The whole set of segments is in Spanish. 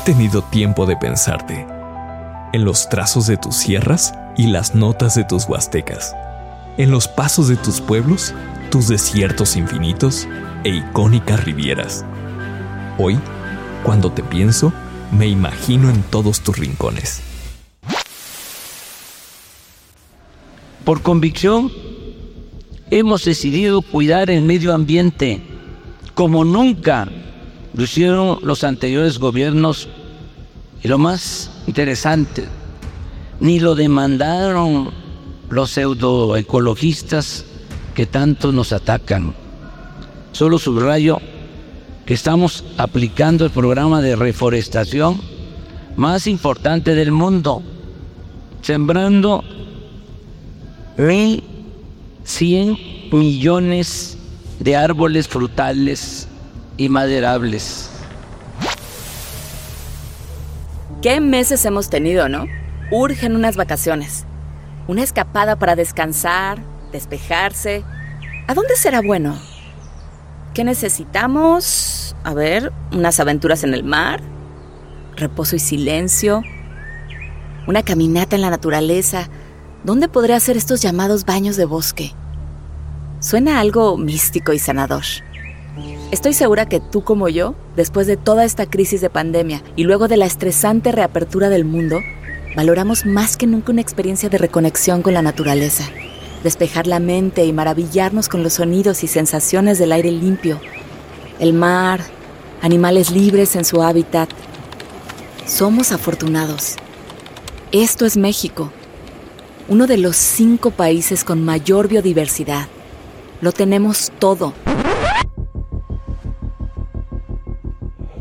he tenido tiempo de pensarte en los trazos de tus sierras y las notas de tus huastecas, en los pasos de tus pueblos, tus desiertos infinitos e icónicas rivieras. Hoy, cuando te pienso, me imagino en todos tus rincones. Por convicción, hemos decidido cuidar el medio ambiente como nunca lo hicieron los anteriores gobiernos. Y lo más interesante, ni lo demandaron los pseudoecologistas que tanto nos atacan. Solo subrayo que estamos aplicando el programa de reforestación más importante del mundo, sembrando 1.100 millones de árboles frutales y maderables. ¿Qué meses hemos tenido, no? Urgen unas vacaciones. Una escapada para descansar, despejarse. ¿A dónde será bueno? ¿Qué necesitamos? A ver, unas aventuras en el mar, reposo y silencio, una caminata en la naturaleza. ¿Dónde podré hacer estos llamados baños de bosque? Suena algo místico y sanador. Estoy segura que tú como yo, después de toda esta crisis de pandemia y luego de la estresante reapertura del mundo, valoramos más que nunca una experiencia de reconexión con la naturaleza, despejar la mente y maravillarnos con los sonidos y sensaciones del aire limpio, el mar, animales libres en su hábitat. Somos afortunados. Esto es México, uno de los cinco países con mayor biodiversidad. Lo tenemos todo.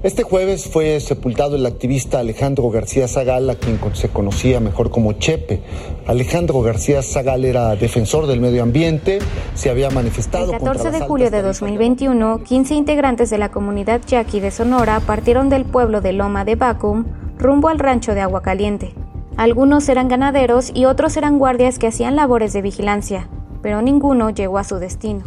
Este jueves fue sepultado el activista Alejandro García Zagal, a quien se conocía mejor como Chepe. Alejandro García Zagal era defensor del medio ambiente, se había manifestado. El 14 de julio de 2021, 15 integrantes de la comunidad yaqui de Sonora partieron del pueblo de Loma de Bacum rumbo al rancho de Agua Caliente. Algunos eran ganaderos y otros eran guardias que hacían labores de vigilancia, pero ninguno llegó a su destino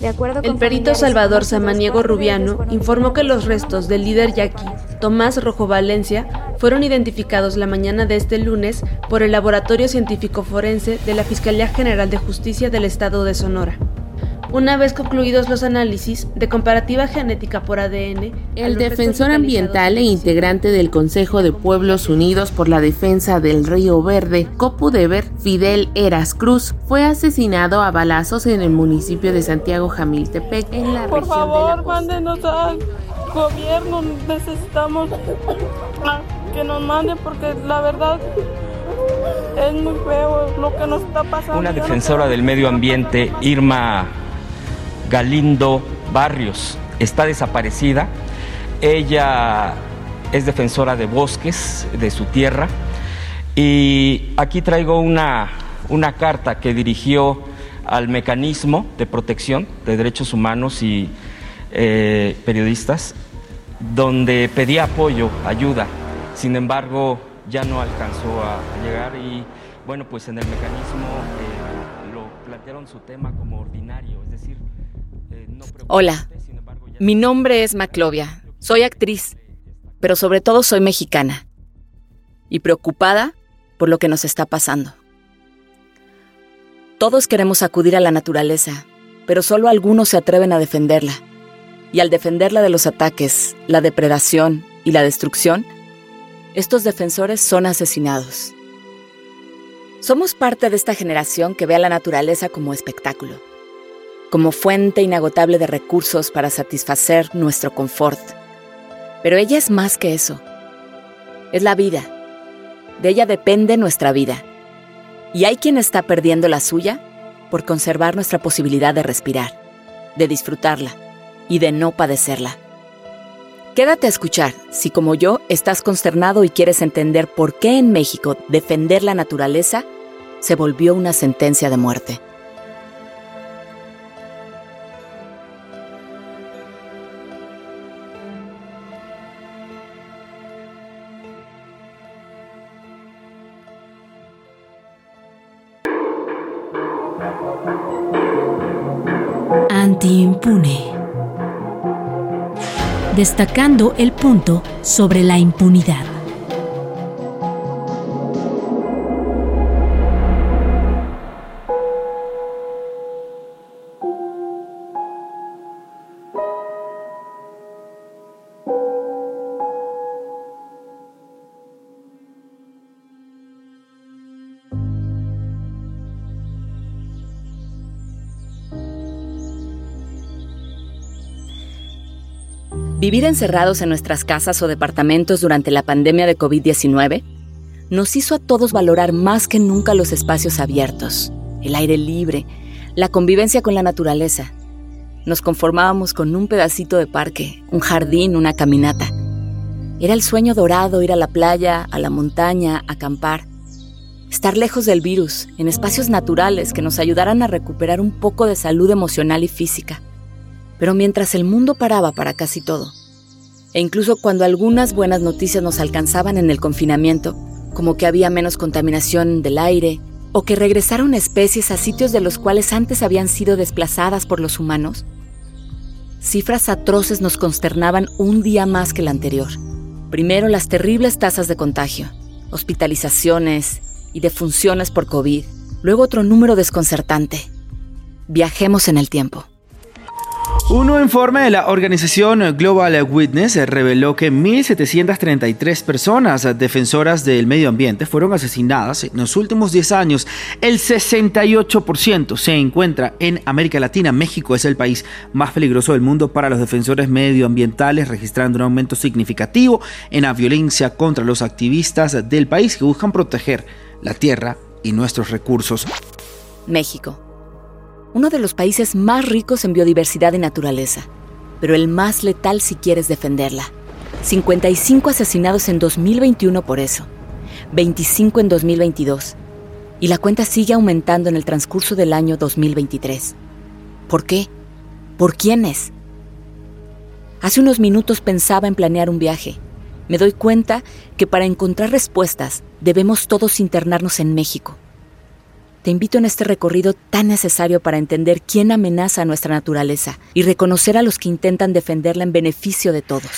el perito Salvador Samaniego Rubiano informó que los restos del líder yaqui, Tomás Rojo Valencia, fueron identificados la mañana de este lunes por el Laboratorio Científico Forense de la Fiscalía General de Justicia del Estado de Sonora. Una vez concluidos los análisis de comparativa genética por ADN, el defensor ambiental e integrante del Consejo de Pueblos Unidos por la Defensa del Río Verde, Copudeber, Fidel Eras Cruz, fue asesinado a balazos en el municipio de Santiago Jamiltepec, en la por favor, mándenos al gobierno, necesitamos que nos mande porque la verdad es muy feo lo que nos está pasando. Una defensora del medio ambiente, Irma Galindo Barrios está desaparecida. Ella es defensora de bosques de su tierra. Y aquí traigo una, una carta que dirigió al mecanismo de protección de derechos humanos y eh, periodistas, donde pedía apoyo, ayuda. Sin embargo, ya no alcanzó a, llegar y bueno, pues en el mecanismo eh, lo plantearon su tema como ordinario, es decir, Hola, mi nombre es Maclovia, soy actriz, pero sobre todo soy mexicana y preocupada por lo que nos está pasando. Todos queremos acudir a la naturaleza, pero solo algunos se atreven a defenderla. Y al defenderla de los ataques, la depredación y la destrucción, estos defensores son asesinados. Somos parte de esta generación que ve a la naturaleza como espectáculo como fuente inagotable de recursos para satisfacer nuestro confort. Pero ella es más que eso. Es la vida. De ella depende nuestra vida. Y hay quien está perdiendo la suya por conservar nuestra posibilidad de respirar, de disfrutarla y de no padecerla. Quédate a escuchar si como yo estás consternado y quieres entender por qué en México defender la naturaleza se volvió una sentencia de muerte. Anti-impune. destacando el punto sobre la impunidad. Vivir encerrados en nuestras casas o departamentos durante la pandemia de COVID-19 nos hizo a todos valorar más que nunca los espacios abiertos, el aire libre, la convivencia con la naturaleza. Nos conformábamos con un pedacito de parque, un jardín, una caminata. Era el sueño dorado ir a la playa, a la montaña, acampar. Estar lejos del virus, en espacios naturales que nos ayudaran a recuperar un poco de salud emocional y física. Pero mientras el mundo paraba para casi todo, e incluso cuando algunas buenas noticias nos alcanzaban en el confinamiento, como que había menos contaminación del aire, o que regresaron especies a sitios de los cuales antes habían sido desplazadas por los humanos, cifras atroces nos consternaban un día más que el anterior. Primero las terribles tasas de contagio, hospitalizaciones y defunciones por COVID, luego otro número desconcertante. Viajemos en el tiempo. Un nuevo informe de la organización Global Witness reveló que 1.733 personas defensoras del medio ambiente fueron asesinadas en los últimos 10 años. El 68% se encuentra en América Latina. México es el país más peligroso del mundo para los defensores medioambientales, registrando un aumento significativo en la violencia contra los activistas del país que buscan proteger la tierra y nuestros recursos. México uno de los países más ricos en biodiversidad y naturaleza, pero el más letal si quieres defenderla. 55 asesinados en 2021 por eso, 25 en 2022, y la cuenta sigue aumentando en el transcurso del año 2023. ¿Por qué? ¿Por quiénes? Hace unos minutos pensaba en planear un viaje. Me doy cuenta que para encontrar respuestas debemos todos internarnos en México te invito en este recorrido tan necesario para entender quién amenaza a nuestra naturaleza y reconocer a los que intentan defenderla en beneficio de todos.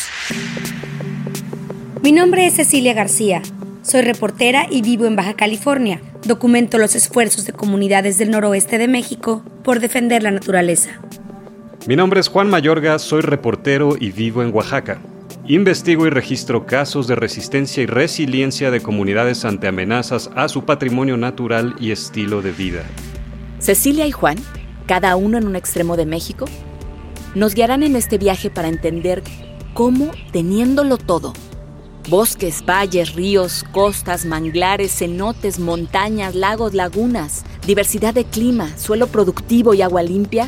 Mi nombre es Cecilia García. Soy reportera y vivo en Baja California. Documento los esfuerzos de comunidades del noroeste de México por defender la naturaleza. Mi nombre es Juan Mayorga, soy reportero y vivo en Oaxaca. Investigo y registro casos de resistencia y resiliencia de comunidades ante amenazas a su patrimonio natural y estilo de vida. Cecilia y Juan, cada uno en un extremo de México, nos guiarán en este viaje para entender cómo, teniéndolo todo, bosques, valles, ríos, costas, manglares, cenotes, montañas, lagos, lagunas, diversidad de clima, suelo productivo y agua limpia,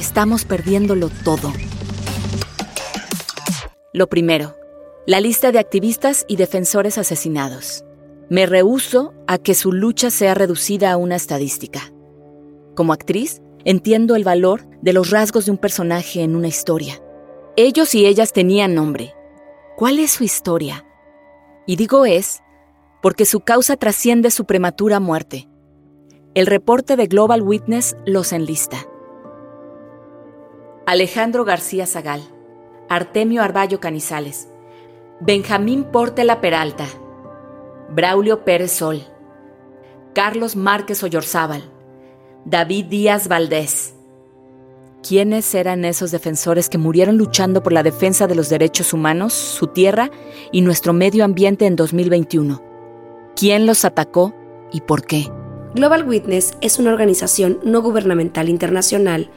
estamos perdiéndolo todo. Lo primero, la lista de activistas y defensores asesinados. Me rehúso a que su lucha sea reducida a una estadística. Como actriz, entiendo el valor de los rasgos de un personaje en una historia. Ellos y ellas tenían nombre. ¿Cuál es su historia? Y digo es porque su causa trasciende su prematura muerte. El reporte de Global Witness los enlista. Alejandro García Zagal, Artemio Arballo Canizales, Benjamín Portela Peralta, Braulio Pérez Sol, Carlos Márquez Oyorzábal, David Díaz Valdés. ¿Quiénes eran esos defensores que murieron luchando por la defensa de los derechos humanos, su tierra y nuestro medio ambiente en 2021? ¿Quién los atacó y por qué? Global Witness es una organización no gubernamental internacional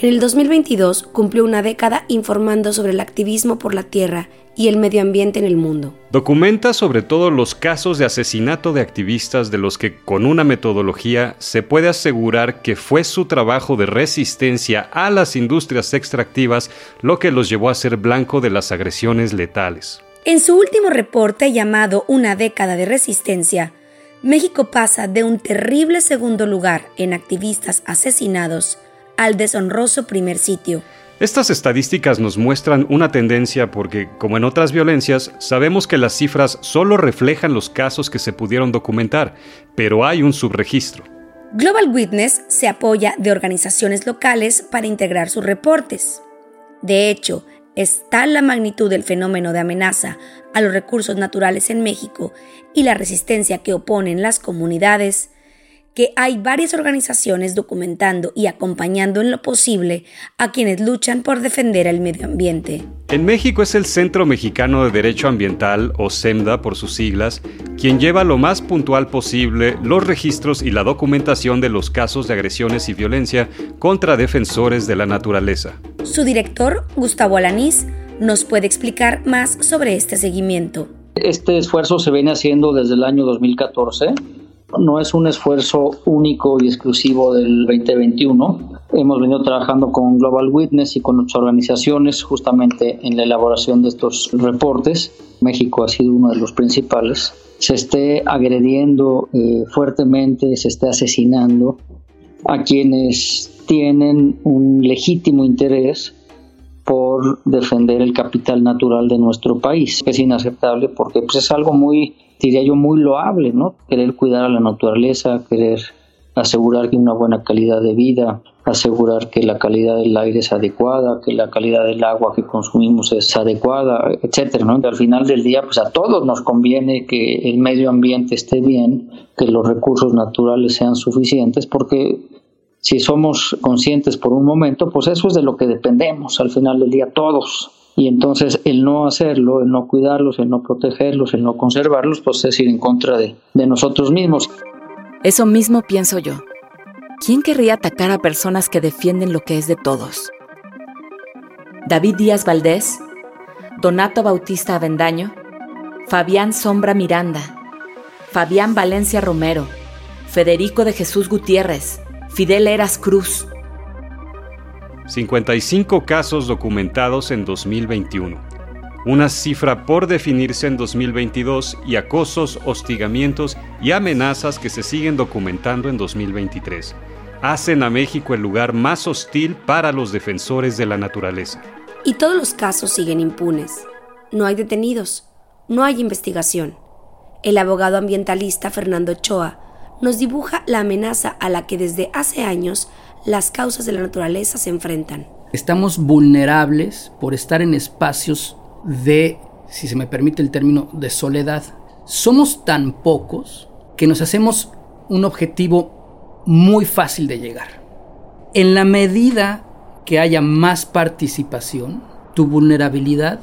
en el 2022 cumplió una década informando sobre el activismo por la tierra y el medio ambiente en el mundo. Documenta sobre todo los casos de asesinato de activistas de los que con una metodología se puede asegurar que fue su trabajo de resistencia a las industrias extractivas lo que los llevó a ser blanco de las agresiones letales. En su último reporte llamado Una década de resistencia, México pasa de un terrible segundo lugar en activistas asesinados al deshonroso primer sitio. Estas estadísticas nos muestran una tendencia porque, como en otras violencias, sabemos que las cifras solo reflejan los casos que se pudieron documentar, pero hay un subregistro. Global Witness se apoya de organizaciones locales para integrar sus reportes. De hecho, Es tal la magnitud del fenómeno de amenaza a los recursos naturales en México y la resistencia que oponen las comunidades que hay varias organizaciones documentando y acompañando en lo posible a quienes luchan por defender el medio ambiente. En México es el Centro Mexicano de Derecho Ambiental, o SEMDA por sus siglas, quien lleva lo más puntual posible los registros y la documentación de los casos de agresiones y violencia contra defensores de la naturaleza. Su director, Gustavo Alanís, nos puede explicar más sobre este seguimiento. Este esfuerzo se viene haciendo desde el año 2014 no es un esfuerzo único y exclusivo del 2021. Hemos venido trabajando con Global Witness y con otras organizaciones justamente en la elaboración de estos reportes. México ha sido uno de los principales. Se esté agrediendo eh, fuertemente, se esté asesinando a quienes tienen un legítimo interés por defender el capital natural de nuestro país. Es inaceptable porque pues, es algo muy diría yo, muy loable, ¿no? Querer cuidar a la naturaleza, querer asegurar que una buena calidad de vida, asegurar que la calidad del aire es adecuada, que la calidad del agua que consumimos es adecuada, etcétera, ¿no? Al final del día, pues a todos nos conviene que el medio ambiente esté bien, que los recursos naturales sean suficientes, porque si somos conscientes por un momento, pues eso es de lo que dependemos al final del día todos. Y entonces el no hacerlo, el no cuidarlos, el no protegerlos, el no conservarlos, pues es ir en contra de, de nosotros mismos. Eso mismo pienso yo. ¿Quién querría atacar a personas que defienden lo que es de todos? David Díaz Valdés, Donato Bautista Avendaño, Fabián Sombra Miranda, Fabián Valencia Romero, Federico de Jesús Gutiérrez, Fidel Eras Cruz, 55 casos documentados en 2021, una cifra por definirse en 2022 y acosos, hostigamientos y amenazas que se siguen documentando en 2023. Hacen a México el lugar más hostil para los defensores de la naturaleza. Y todos los casos siguen impunes. No hay detenidos, no hay investigación. El abogado ambientalista Fernando Ochoa nos dibuja la amenaza a la que desde hace años las causas de la naturaleza se enfrentan. Estamos vulnerables por estar en espacios de, si se me permite el término, de soledad. Somos tan pocos que nos hacemos un objetivo muy fácil de llegar. En la medida que haya más participación, tu vulnerabilidad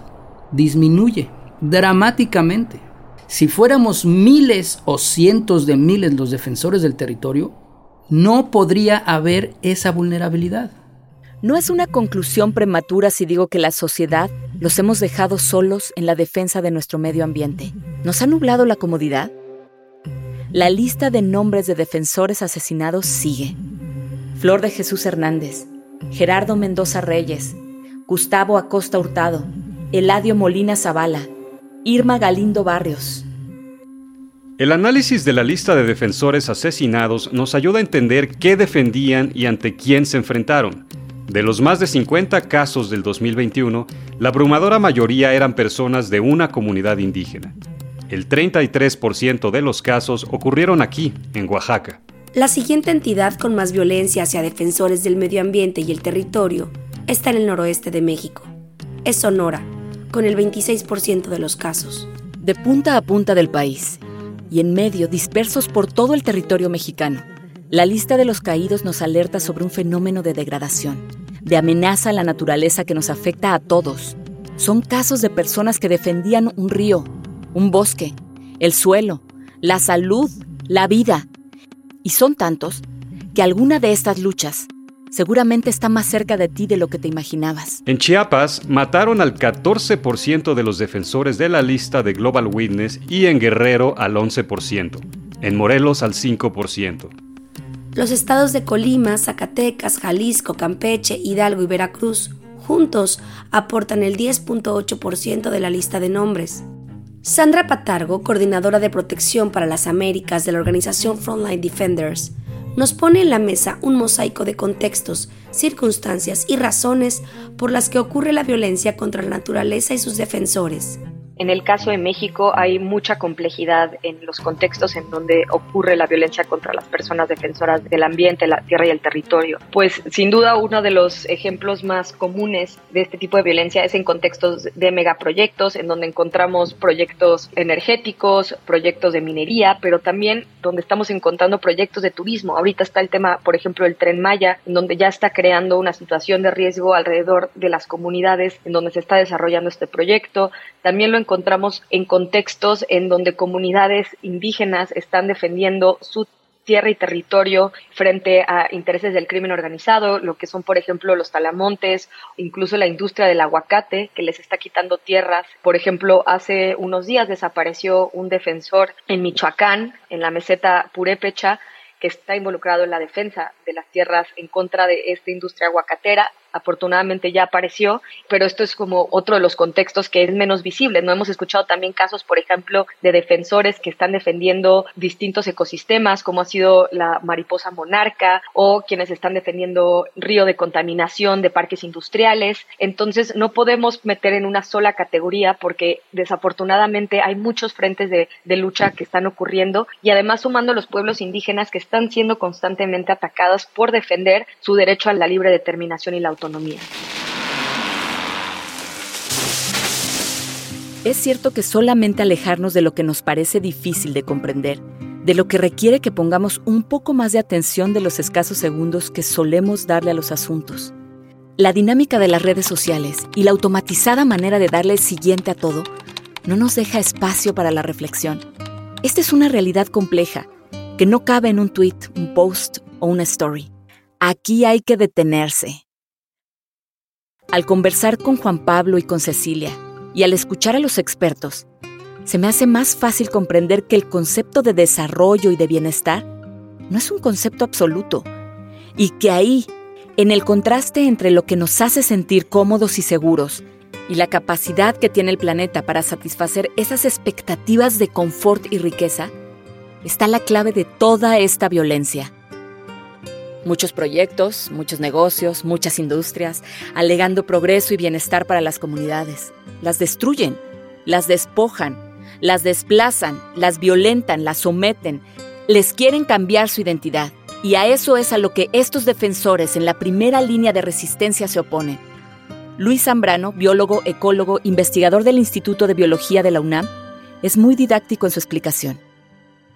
disminuye dramáticamente. Si fuéramos miles o cientos de miles los defensores del territorio, no podría haber esa vulnerabilidad. No es una conclusión prematura si digo que la sociedad los hemos dejado solos en la defensa de nuestro medio ambiente. ¿Nos ha nublado la comodidad? La lista de nombres de defensores asesinados sigue. Flor de Jesús Hernández, Gerardo Mendoza Reyes, Gustavo Acosta Hurtado, Eladio Molina Zavala, Irma Galindo Barrios, el análisis de la lista de defensores asesinados nos ayuda a entender qué defendían y ante quién se enfrentaron. De los más de 50 casos del 2021, la abrumadora mayoría eran personas de una comunidad indígena. El 33% de los casos ocurrieron aquí, en Oaxaca. La siguiente entidad con más violencia hacia defensores del medio ambiente y el territorio está en el noroeste de México. Es Sonora, con el 26% de los casos. De punta a punta del país, y en medio dispersos por todo el territorio mexicano. La lista de los caídos nos alerta sobre un fenómeno de degradación, de amenaza a la naturaleza que nos afecta a todos. Son casos de personas que defendían un río, un bosque, el suelo, la salud, la vida. Y son tantos que alguna de estas luchas seguramente está más cerca de ti de lo que te imaginabas. En Chiapas mataron al 14% de los defensores de la lista de Global Witness y en Guerrero al 11%, en Morelos al 5%. Los estados de Colima, Zacatecas, Jalisco, Campeche, Hidalgo y Veracruz juntos aportan el 10.8% de la lista de nombres. Sandra Patargo, coordinadora de protección para las Américas de la organización Frontline Defenders, nos pone en la mesa un mosaico de contextos, circunstancias y razones por las que ocurre la violencia contra la naturaleza y sus defensores. En el caso de México hay mucha complejidad en los contextos en donde ocurre la violencia contra las personas defensoras del ambiente, la tierra y el territorio. Pues sin duda uno de los ejemplos más comunes de este tipo de violencia es en contextos de megaproyectos, en donde encontramos proyectos energéticos, proyectos de minería, pero también donde estamos encontrando proyectos de turismo. Ahorita está el tema, por ejemplo, del tren Maya, en donde ya está creando una situación de riesgo alrededor de las comunidades en donde se está desarrollando este proyecto. También lo encontramos en contextos en donde comunidades indígenas están defendiendo su tierra y territorio frente a intereses del crimen organizado, lo que son, por ejemplo, los talamontes, incluso la industria del aguacate, que les está quitando tierras. Por ejemplo, hace unos días desapareció un defensor en Michoacán, en la meseta Purépecha, que está involucrado en la defensa de las tierras en contra de esta industria aguacatera afortunadamente ya apareció, pero esto es como otro de los contextos que es menos visible. No hemos escuchado también casos, por ejemplo, de defensores que están defendiendo distintos ecosistemas, como ha sido la mariposa monarca, o quienes están defendiendo río de contaminación de parques industriales. Entonces, no podemos meter en una sola categoría porque desafortunadamente hay muchos frentes de, de lucha que están ocurriendo y además sumando los pueblos indígenas que están siendo constantemente atacados por defender su derecho a la libre determinación y la autonomía. Es cierto que solamente alejarnos de lo que nos parece difícil de comprender, de lo que requiere que pongamos un poco más de atención de los escasos segundos que solemos darle a los asuntos. La dinámica de las redes sociales y la automatizada manera de darle el siguiente a todo no nos deja espacio para la reflexión. Esta es una realidad compleja que no cabe en un tweet, un post o una story. Aquí hay que detenerse, al conversar con Juan Pablo y con Cecilia, y al escuchar a los expertos, se me hace más fácil comprender que el concepto de desarrollo y de bienestar no es un concepto absoluto, y que ahí, en el contraste entre lo que nos hace sentir cómodos y seguros y la capacidad que tiene el planeta para satisfacer esas expectativas de confort y riqueza, está la clave de toda esta violencia. Muchos proyectos, muchos negocios, muchas industrias, alegando progreso y bienestar para las comunidades. Las destruyen, las despojan, las desplazan, las violentan, las someten, les quieren cambiar su identidad. Y a eso es a lo que estos defensores en la primera línea de resistencia se oponen. Luis Zambrano, biólogo, ecólogo, investigador del Instituto de Biología de la UNAM, es muy didáctico en su explicación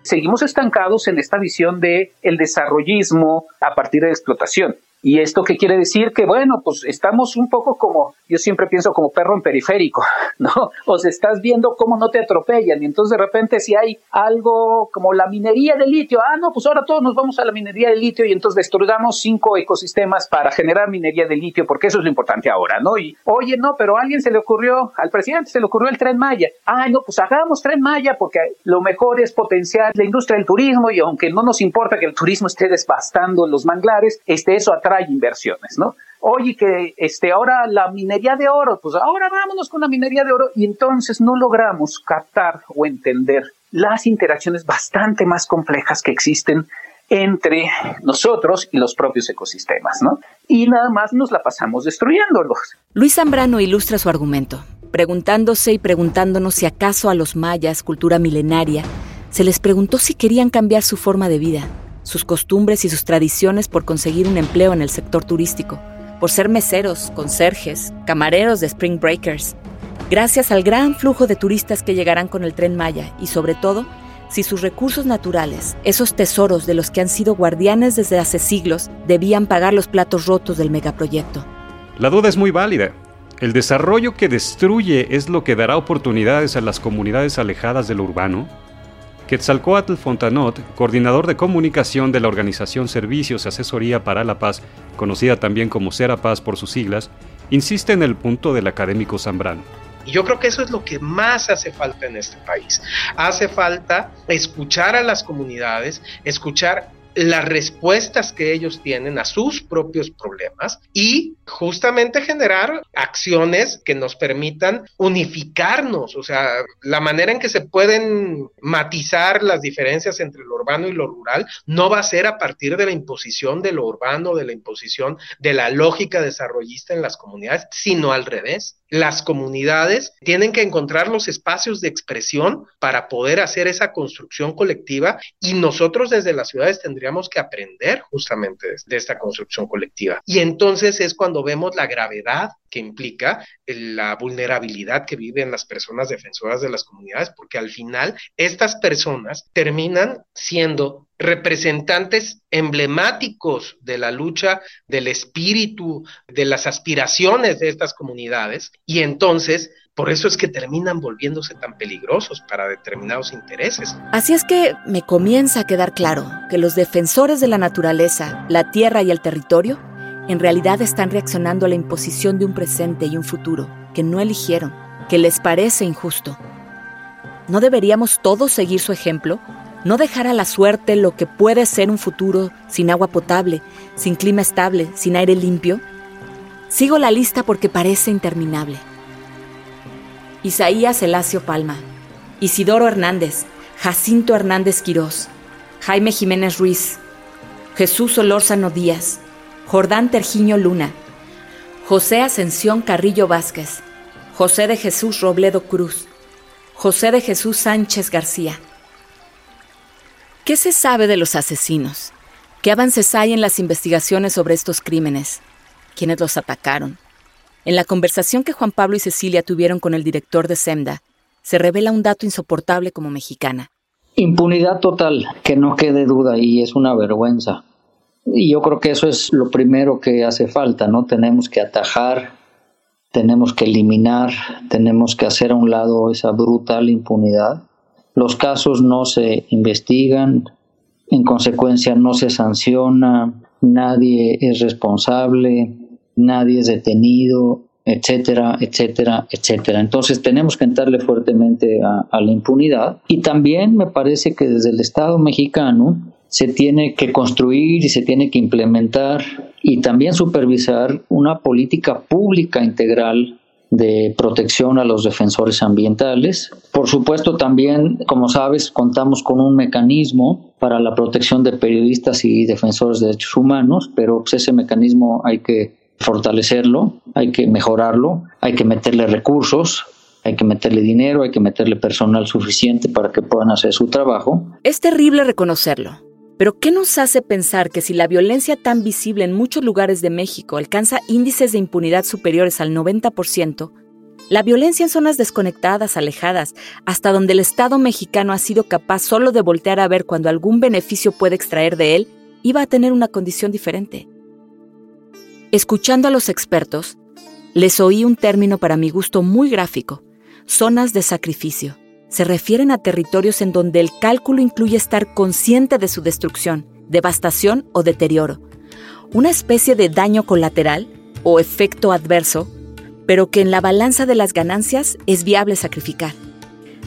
seguimos estancados en esta visión de el desarrollismo a partir de explotación. ¿Y esto qué quiere decir? Que bueno, pues estamos un poco como, yo siempre pienso como perro en periférico, ¿no? O sea, estás viendo cómo no te atropellan y entonces de repente si hay algo como la minería de litio, ah, no, pues ahora todos nos vamos a la minería de litio y entonces destruyamos cinco ecosistemas para generar minería de litio, porque eso es lo importante ahora, ¿no? Y oye, no, pero alguien se le ocurrió, al presidente se le ocurrió el tren Maya. Ah, no, pues hagamos tren Maya porque lo mejor es potenciar la industria del turismo y aunque no nos importa que el turismo esté devastando los manglares, este, eso hay inversiones, ¿no? Oye, que este, ahora la minería de oro, pues ahora vámonos con la minería de oro y entonces no logramos captar o entender las interacciones bastante más complejas que existen entre nosotros y los propios ecosistemas, ¿no? Y nada más nos la pasamos destruyéndolos. Luis Zambrano ilustra su argumento, preguntándose y preguntándonos si acaso a los mayas, cultura milenaria, se les preguntó si querían cambiar su forma de vida sus costumbres y sus tradiciones por conseguir un empleo en el sector turístico, por ser meseros, conserjes, camareros de Spring Breakers, gracias al gran flujo de turistas que llegarán con el tren Maya y sobre todo, si sus recursos naturales, esos tesoros de los que han sido guardianes desde hace siglos, debían pagar los platos rotos del megaproyecto. La duda es muy válida. ¿El desarrollo que destruye es lo que dará oportunidades a las comunidades alejadas de lo urbano? Quetzalcoatl Fontanot, coordinador de comunicación de la organización Servicios y Asesoría para la Paz, conocida también como Serapaz por sus siglas, insiste en el punto del académico Zambrano. Y yo creo que eso es lo que más hace falta en este país. Hace falta escuchar a las comunidades, escuchar las respuestas que ellos tienen a sus propios problemas y justamente generar acciones que nos permitan unificarnos, o sea, la manera en que se pueden matizar las diferencias entre lo urbano y lo rural no va a ser a partir de la imposición de lo urbano, de la imposición de la lógica desarrollista en las comunidades, sino al revés las comunidades tienen que encontrar los espacios de expresión para poder hacer esa construcción colectiva y nosotros desde las ciudades tendríamos que aprender justamente de esta construcción colectiva. Y entonces es cuando vemos la gravedad que implica la vulnerabilidad que viven las personas defensoras de las comunidades, porque al final estas personas terminan siendo representantes emblemáticos de la lucha del espíritu, de las aspiraciones de estas comunidades, y entonces por eso es que terminan volviéndose tan peligrosos para determinados intereses. Así es que me comienza a quedar claro que los defensores de la naturaleza, la tierra y el territorio en realidad están reaccionando a la imposición de un presente y un futuro que no eligieron, que les parece injusto. ¿No deberíamos todos seguir su ejemplo? ¿No dejar a la suerte lo que puede ser un futuro sin agua potable, sin clima estable, sin aire limpio? Sigo la lista porque parece interminable. Isaías Elacio Palma, Isidoro Hernández, Jacinto Hernández Quirós, Jaime Jiménez Ruiz, Jesús Olórzano Díaz, Jordán Terjiño Luna, José Ascensión Carrillo Vázquez, José de Jesús Robledo Cruz, José de Jesús Sánchez García. ¿Qué se sabe de los asesinos? ¿Qué avances hay en las investigaciones sobre estos crímenes? ¿Quiénes los atacaron? En la conversación que Juan Pablo y Cecilia tuvieron con el director de SEMDA, se revela un dato insoportable como mexicana. Impunidad total, que no quede duda y es una vergüenza. Y yo creo que eso es lo primero que hace falta, ¿no? Tenemos que atajar, tenemos que eliminar, tenemos que hacer a un lado esa brutal impunidad. Los casos no se investigan, en consecuencia no se sanciona, nadie es responsable, nadie es detenido, etcétera, etcétera, etcétera. Entonces tenemos que entrarle fuertemente a, a la impunidad y también me parece que desde el Estado mexicano se tiene que construir y se tiene que implementar y también supervisar una política pública integral de protección a los defensores ambientales. Por supuesto, también, como sabes, contamos con un mecanismo para la protección de periodistas y defensores de derechos humanos, pero pues, ese mecanismo hay que fortalecerlo, hay que mejorarlo, hay que meterle recursos, hay que meterle dinero, hay que meterle personal suficiente para que puedan hacer su trabajo. Es terrible reconocerlo. Pero ¿qué nos hace pensar que si la violencia tan visible en muchos lugares de México alcanza índices de impunidad superiores al 90%, la violencia en zonas desconectadas, alejadas, hasta donde el Estado mexicano ha sido capaz solo de voltear a ver cuando algún beneficio puede extraer de él, iba a tener una condición diferente? Escuchando a los expertos, les oí un término para mi gusto muy gráfico, zonas de sacrificio se refieren a territorios en donde el cálculo incluye estar consciente de su destrucción, devastación o deterioro, una especie de daño colateral o efecto adverso, pero que en la balanza de las ganancias es viable sacrificar.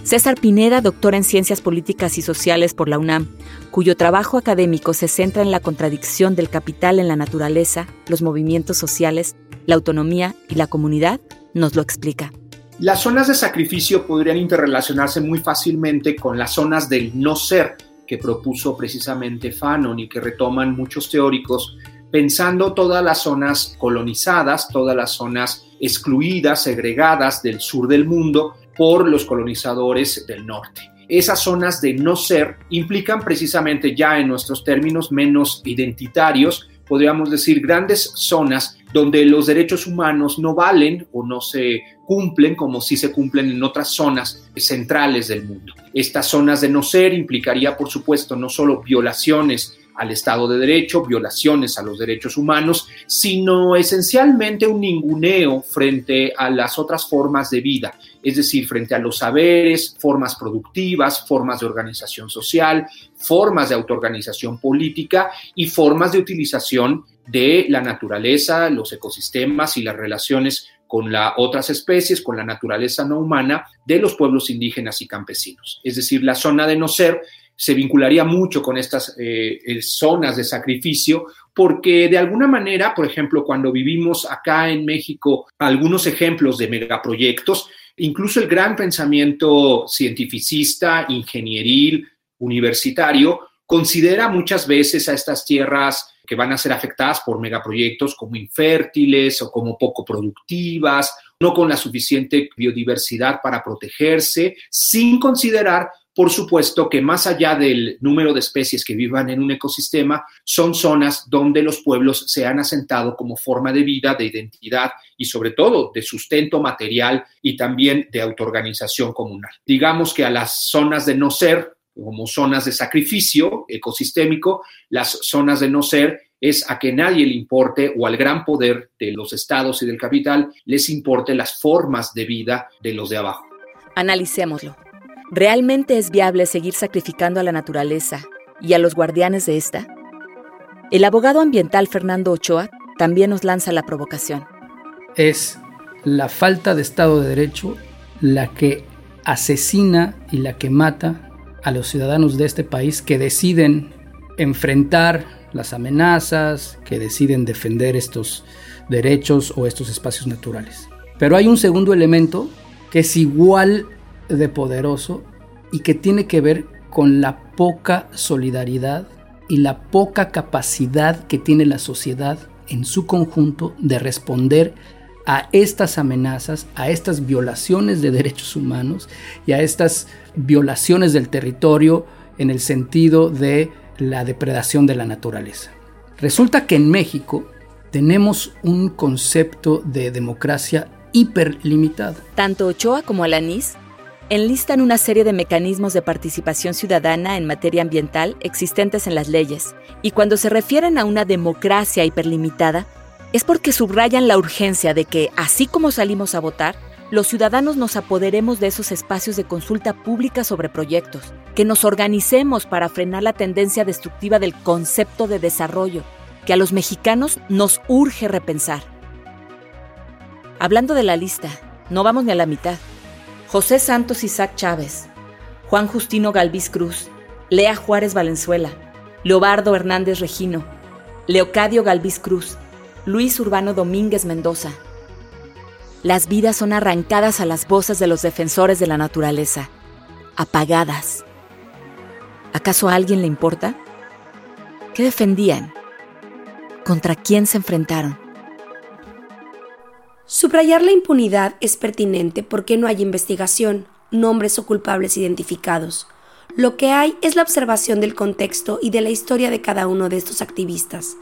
César Pineda, doctor en Ciencias Políticas y Sociales por la UNAM, cuyo trabajo académico se centra en la contradicción del capital en la naturaleza, los movimientos sociales, la autonomía y la comunidad, nos lo explica. Las zonas de sacrificio podrían interrelacionarse muy fácilmente con las zonas del no ser que propuso precisamente Fanon y que retoman muchos teóricos, pensando todas las zonas colonizadas, todas las zonas excluidas, segregadas del sur del mundo por los colonizadores del norte. Esas zonas de no ser implican precisamente ya en nuestros términos menos identitarios, podríamos decir grandes zonas donde los derechos humanos no valen o no se cumplen como si se cumplen en otras zonas centrales del mundo. Estas zonas de no ser implicaría, por supuesto, no solo violaciones al Estado de Derecho, violaciones a los derechos humanos, sino esencialmente un ninguneo frente a las otras formas de vida, es decir, frente a los saberes, formas productivas, formas de organización social, formas de autoorganización política y formas de utilización de la naturaleza, los ecosistemas y las relaciones con las otras especies, con la naturaleza no humana de los pueblos indígenas y campesinos. Es decir, la zona de no ser se vincularía mucho con estas eh, eh, zonas de sacrificio, porque de alguna manera, por ejemplo, cuando vivimos acá en México algunos ejemplos de megaproyectos, incluso el gran pensamiento cientificista, ingenieril, universitario, considera muchas veces a estas tierras que van a ser afectadas por megaproyectos como infértiles o como poco productivas, no con la suficiente biodiversidad para protegerse, sin considerar por supuesto que más allá del número de especies que vivan en un ecosistema, son zonas donde los pueblos se han asentado como forma de vida, de identidad y sobre todo de sustento material y también de autoorganización comunal. Digamos que a las zonas de no ser, como zonas de sacrificio ecosistémico, las zonas de no ser es a que nadie le importe o al gran poder de los estados y del capital les importe las formas de vida de los de abajo. Analicémoslo. ¿Realmente es viable seguir sacrificando a la naturaleza y a los guardianes de esta? El abogado ambiental Fernando Ochoa también nos lanza la provocación. Es la falta de Estado de Derecho la que asesina y la que mata a los ciudadanos de este país que deciden enfrentar las amenazas, que deciden defender estos derechos o estos espacios naturales. Pero hay un segundo elemento que es igual de poderoso y que tiene que ver con la poca solidaridad y la poca capacidad que tiene la sociedad en su conjunto de responder a estas amenazas, a estas violaciones de derechos humanos y a estas violaciones del territorio en el sentido de la depredación de la naturaleza. Resulta que en México tenemos un concepto de democracia hiperlimitado. Tanto Ochoa como Alanís enlistan una serie de mecanismos de participación ciudadana en materia ambiental existentes en las leyes, y cuando se refieren a una democracia hiperlimitada, es porque subrayan la urgencia de que, así como salimos a votar, los ciudadanos nos apoderemos de esos espacios de consulta pública sobre proyectos, que nos organicemos para frenar la tendencia destructiva del concepto de desarrollo, que a los mexicanos nos urge repensar. Hablando de la lista, no vamos ni a la mitad. José Santos Isaac Chávez, Juan Justino Galvis Cruz, Lea Juárez Valenzuela, Leobardo Hernández Regino, Leocadio Galvis Cruz, Luis Urbano Domínguez Mendoza. Las vidas son arrancadas a las voces de los defensores de la naturaleza, apagadas. ¿Acaso a alguien le importa? ¿Qué defendían? ¿Contra quién se enfrentaron? Subrayar la impunidad es pertinente porque no hay investigación, nombres o culpables identificados. Lo que hay es la observación del contexto y de la historia de cada uno de estos activistas.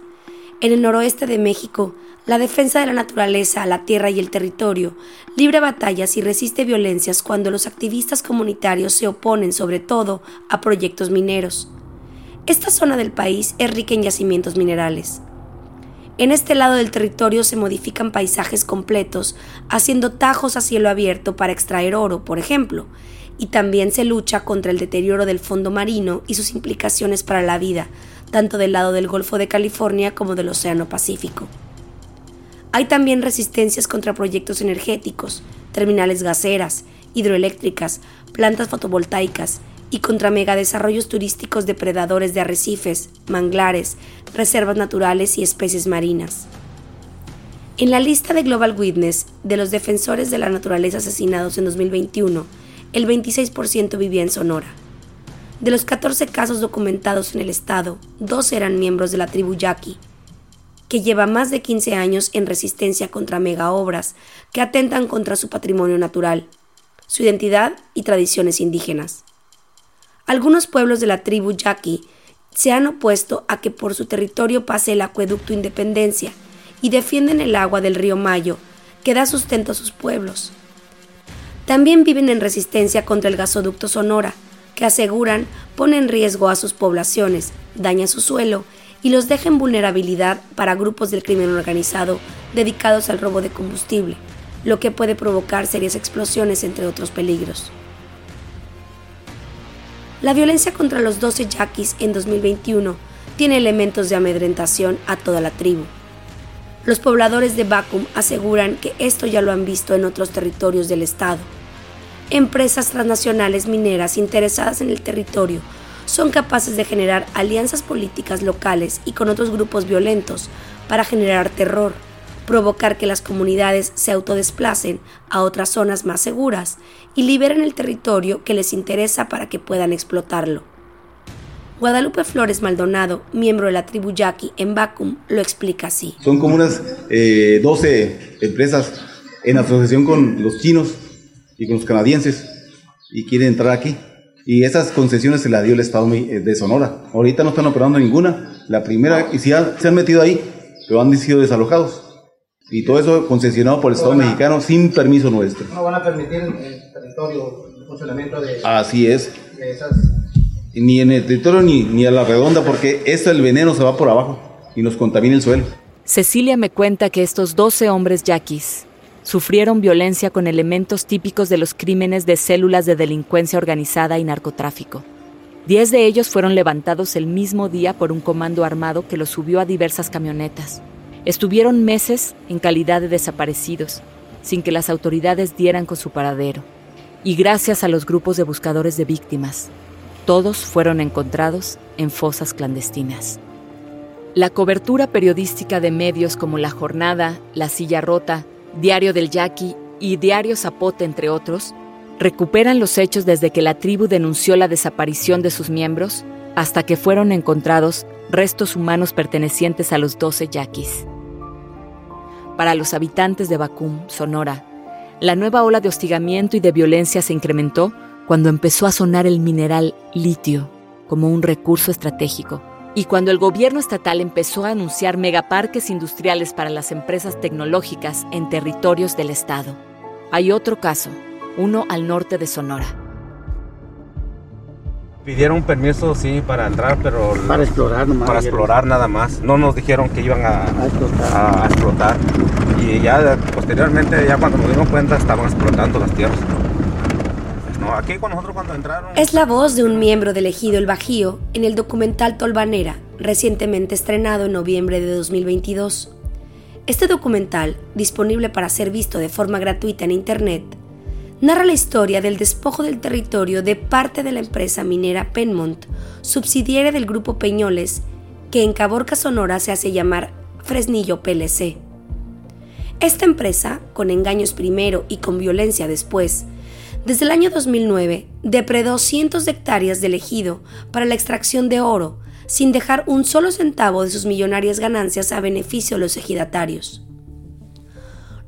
En el noroeste de México, la defensa de la naturaleza, la tierra y el territorio libra batallas y resiste violencias cuando los activistas comunitarios se oponen sobre todo a proyectos mineros. Esta zona del país es rica en yacimientos minerales. En este lado del territorio se modifican paisajes completos, haciendo tajos a cielo abierto para extraer oro, por ejemplo, y también se lucha contra el deterioro del fondo marino y sus implicaciones para la vida, tanto del lado del Golfo de California como del Océano Pacífico. Hay también resistencias contra proyectos energéticos, terminales gaseras, hidroeléctricas, plantas fotovoltaicas, y contra megadesarrollos turísticos depredadores de arrecifes, manglares, reservas naturales y especies marinas. En la lista de Global Witness de los defensores de la naturaleza asesinados en 2021, el 26% vivía en Sonora. De los 14 casos documentados en el estado, dos eran miembros de la tribu Yaqui, que lleva más de 15 años en resistencia contra megaobras que atentan contra su patrimonio natural, su identidad y tradiciones indígenas. Algunos pueblos de la tribu Yaqui se han opuesto a que por su territorio pase el acueducto Independencia y defienden el agua del río Mayo, que da sustento a sus pueblos. También viven en resistencia contra el gasoducto Sonora, que aseguran pone en riesgo a sus poblaciones, daña su suelo y los deja en vulnerabilidad para grupos del crimen organizado dedicados al robo de combustible, lo que puede provocar serias explosiones entre otros peligros. La violencia contra los 12 yaquis en 2021 tiene elementos de amedrentación a toda la tribu. Los pobladores de Bakum aseguran que esto ya lo han visto en otros territorios del estado. Empresas transnacionales mineras interesadas en el territorio son capaces de generar alianzas políticas locales y con otros grupos violentos para generar terror, provocar que las comunidades se autodesplacen a otras zonas más seguras y liberen el territorio que les interesa para que puedan explotarlo. Guadalupe Flores Maldonado, miembro de la tribu Yaqui en Bacum, lo explica así. Son como unas 12 eh, empresas en asociación con los chinos y con los canadienses y quieren entrar aquí. Y esas concesiones se las dio el Estado de Sonora. Ahorita no están operando ninguna. La primera, y si se han metido ahí, pero han sido desalojados. Y todo eso concesionado por el Estado mexicano sin permiso nuestro. No van a permitir el territorio, el funcionamiento de, Así es. Ni en el territorio ni, ni a la redonda, porque esto el veneno se va por abajo y nos contamina el suelo. Cecilia me cuenta que estos 12 hombres yaquis sufrieron violencia con elementos típicos de los crímenes de células de delincuencia organizada y narcotráfico. Diez de ellos fueron levantados el mismo día por un comando armado que los subió a diversas camionetas. Estuvieron meses en calidad de desaparecidos, sin que las autoridades dieran con su paradero. Y gracias a los grupos de buscadores de víctimas, todos fueron encontrados en fosas clandestinas. La cobertura periodística de medios como La Jornada, La Silla Rota, Diario del Yaqui y Diario Zapote, entre otros, recuperan los hechos desde que la tribu denunció la desaparición de sus miembros hasta que fueron encontrados restos humanos pertenecientes a los 12 yaquis. Para los habitantes de Bacum, Sonora, la nueva ola de hostigamiento y de violencia se incrementó cuando empezó a sonar el mineral litio como un recurso estratégico y cuando el gobierno estatal empezó a anunciar megaparques industriales para las empresas tecnológicas en territorios del estado. Hay otro caso, uno al norte de Sonora. Pidieron permiso, sí, para entrar, pero... Para explorar nomás. Para explorar nada más. No nos dijeron que iban a, a, explotar. Y ya posteriormente, ya cuando nos dimos cuenta, estaban explotando las tierras. Es la voz de un miembro del ejido El Bajío en el documental Tolvanera, recientemente estrenado en noviembre de 2022. Este documental, disponible para ser visto de forma gratuita en Internet, narra la historia del despojo del territorio de parte de la empresa minera Penmont, subsidiaria del grupo Peñoles, que en Caborca, Sonora se hace llamar Fresnillo PLC. Esta empresa, con engaños primero y con violencia después, desde el año 2009 depredó cientos de hectáreas del ejido para la extracción de oro, sin dejar un solo centavo de sus millonarias ganancias a beneficio de los ejidatarios.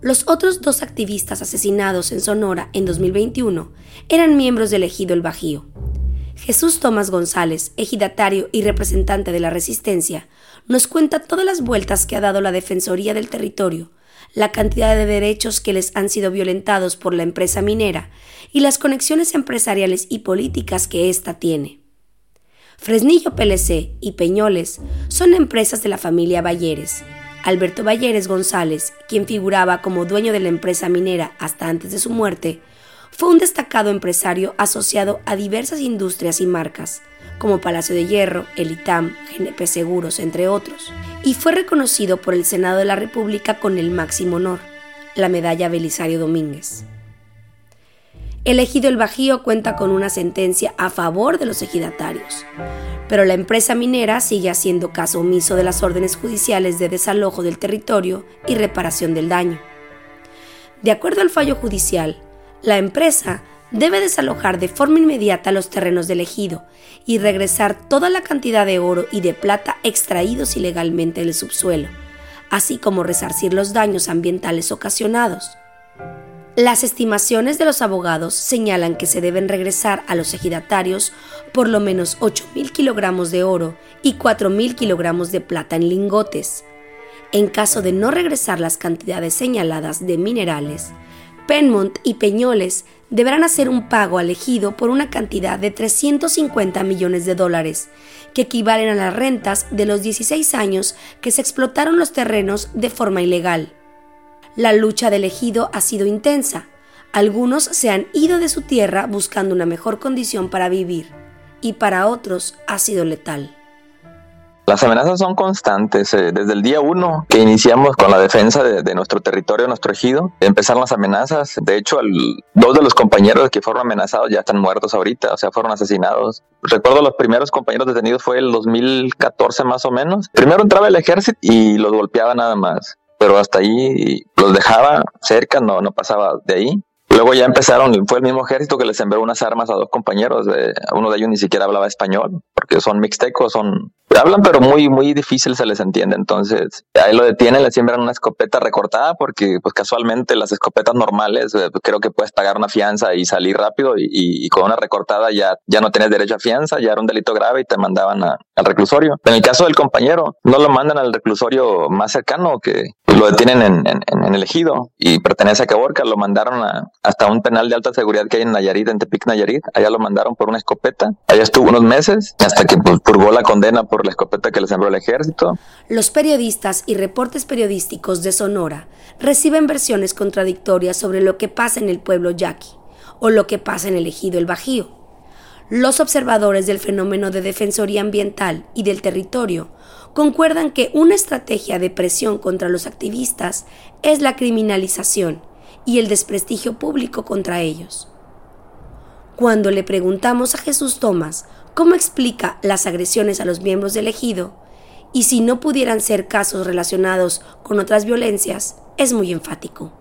Los otros dos activistas asesinados en Sonora en 2021 eran miembros del ejido El Bajío. Jesús Tomás González, ejidatario y representante de la Resistencia, nos cuenta todas las vueltas que ha dado la Defensoría del Territorio, la cantidad de derechos que les han sido violentados por la empresa minera y las conexiones empresariales y políticas que ésta tiene. Fresnillo PLC y Peñoles son empresas de la familia Balleres, Alberto Balleres González, quien figuraba como dueño de la empresa minera hasta antes de su muerte, fue un destacado empresario asociado a diversas industrias y marcas, como Palacio de Hierro, el ITAM, GNP Seguros, entre otros, y fue reconocido por el Senado de la República con el máximo honor, la medalla Belisario Domínguez. El ejido El Bajío cuenta con una sentencia a favor de los ejidatarios, pero la empresa minera sigue haciendo caso omiso de las órdenes judiciales de desalojo del territorio y reparación del daño. De acuerdo al fallo judicial, la empresa debe desalojar de forma inmediata los terrenos del ejido y regresar toda la cantidad de oro y de plata extraídos ilegalmente del subsuelo, así como resarcir los daños ambientales ocasionados. Las estimaciones de los abogados señalan que se deben regresar a los ejidatarios por lo menos 8.000 kilogramos de oro y 4.000 kilogramos de plata en lingotes. En caso de no regresar las cantidades señaladas de minerales, Penmont y Peñoles deberán hacer un pago al ejido por una cantidad de 350 millones de dólares, que equivalen a las rentas de los 16 años que se explotaron los terrenos de forma ilegal. La lucha del ejido ha sido intensa. Algunos se han ido de su tierra buscando una mejor condición para vivir y para otros ha sido letal. Las amenazas son constantes. Eh, desde el día uno que iniciamos con la defensa de, nuestro territorio, nuestro ejido, empezaron las amenazas. De hecho, dos de los compañeros que fueron amenazados ya están muertos ahorita, o sea, fueron asesinados. Recuerdo los primeros compañeros detenidos fue el 2014 más o menos. Primero entraba el ejército y los golpeaba nada más pero hasta ahí los dejaba cerca, no, no pasaba de ahí. Luego ya empezaron, fue el mismo ejército que les envió unas armas a dos compañeros, uno de ellos ni siquiera hablaba español, porque son mixtecos, son hablan pero muy muy difícil se les entiende. Entonces ahí lo detienen le siembran una escopeta recortada porque pues casualmente las escopetas normales eh, creo que puedes pagar una fianza y salir rápido y, con una recortada ya ya no tienes derecho a fianza ya era un delito grave y te mandaban al reclusorio. En el caso del compañero no lo mandan al reclusorio más cercano que lo detienen en, en, el ejido y pertenece a Caborca, lo mandaron hasta un penal de alta seguridad que hay en Nayarit, en Tepic Nayarit, allá lo mandaron por una escopeta, allá estuvo unos meses hasta que pues, purgó la condena por la escopeta que le sembró el ejército. Los periodistas y reportes periodísticos de Sonora reciben versiones contradictorias sobre lo que pasa en el pueblo yaqui o lo que pasa en el ejido El Bajío. Los observadores del fenómeno de defensoría ambiental y del territorio concuerdan que una estrategia de presión contra los activistas es la criminalización y el desprestigio público contra ellos. Cuando le preguntamos a Jesús Tomás cómo explica las agresiones a los miembros del ejido y si no pudieran ser casos relacionados con otras violencias, es muy enfático.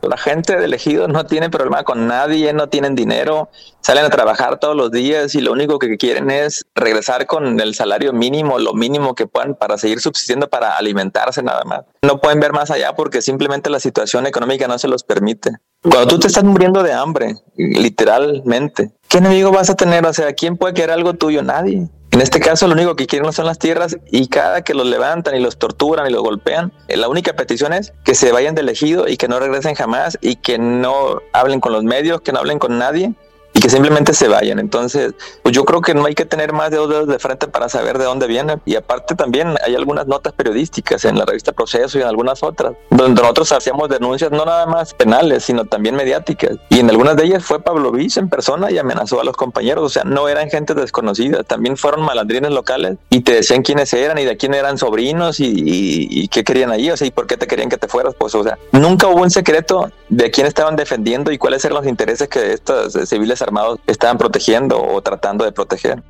La gente del ejido no tiene problema con nadie, no tienen dinero, salen a trabajar todos los días y lo único que quieren es regresar con el salario mínimo, lo mínimo que puedan para seguir subsistiendo, para alimentarse nada más. No pueden ver más allá porque simplemente la situación económica no se los permite. Cuando tú te estás muriendo de hambre, literalmente, ¿qué enemigo vas a tener? O sea, ¿quién puede querer algo tuyo? Nadie. En este caso, lo único que quieren son las tierras y cada que los levantan y los torturan y los golpean, eh, la única petición es que se vayan del ejido y que no regresen jamás y que no hablen con los medios, que no hablen con nadie y que simplemente se vayan. Entonces, pues yo creo que no hay que tener más de dos dedos de frente para saber de dónde viene. Y aparte también hay algunas notas periodísticas en la revista Proceso y en algunas otras, donde nosotros hacíamos denuncias no nada más penales, sino también mediáticas. Y en algunas de ellas fue Pablo Vich en persona y amenazó a los compañeros. O sea, no eran gente desconocida, también fueron malandrines locales y te decían quiénes eran y de quién eran sobrinos y, y qué querían ahí, o sea, y por qué te querían que te fueras. Pues, o sea, nunca hubo un secreto de quién estaban defendiendo y cuáles eran los intereses que estos civiles estaban protegiendo o tratando de proteger.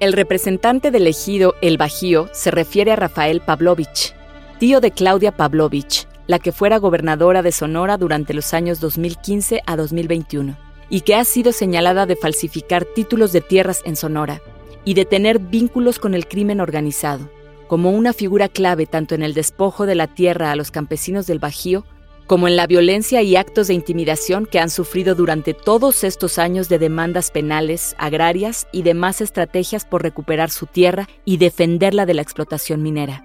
El representante del ejido El Bajío se refiere a Rafael Pavlovich, tío de Claudia Pavlovich, la que fuera gobernadora de Sonora durante los años 2015 a 2021, y que ha sido señalada de falsificar títulos de tierras en Sonora y de tener vínculos con el crimen organizado, como una figura clave tanto en el despojo de la tierra a los campesinos del Bajío como en la violencia y actos de intimidación que han sufrido durante todos estos años de demandas penales, agrarias y demás estrategias por recuperar su tierra y defenderla de la explotación minera.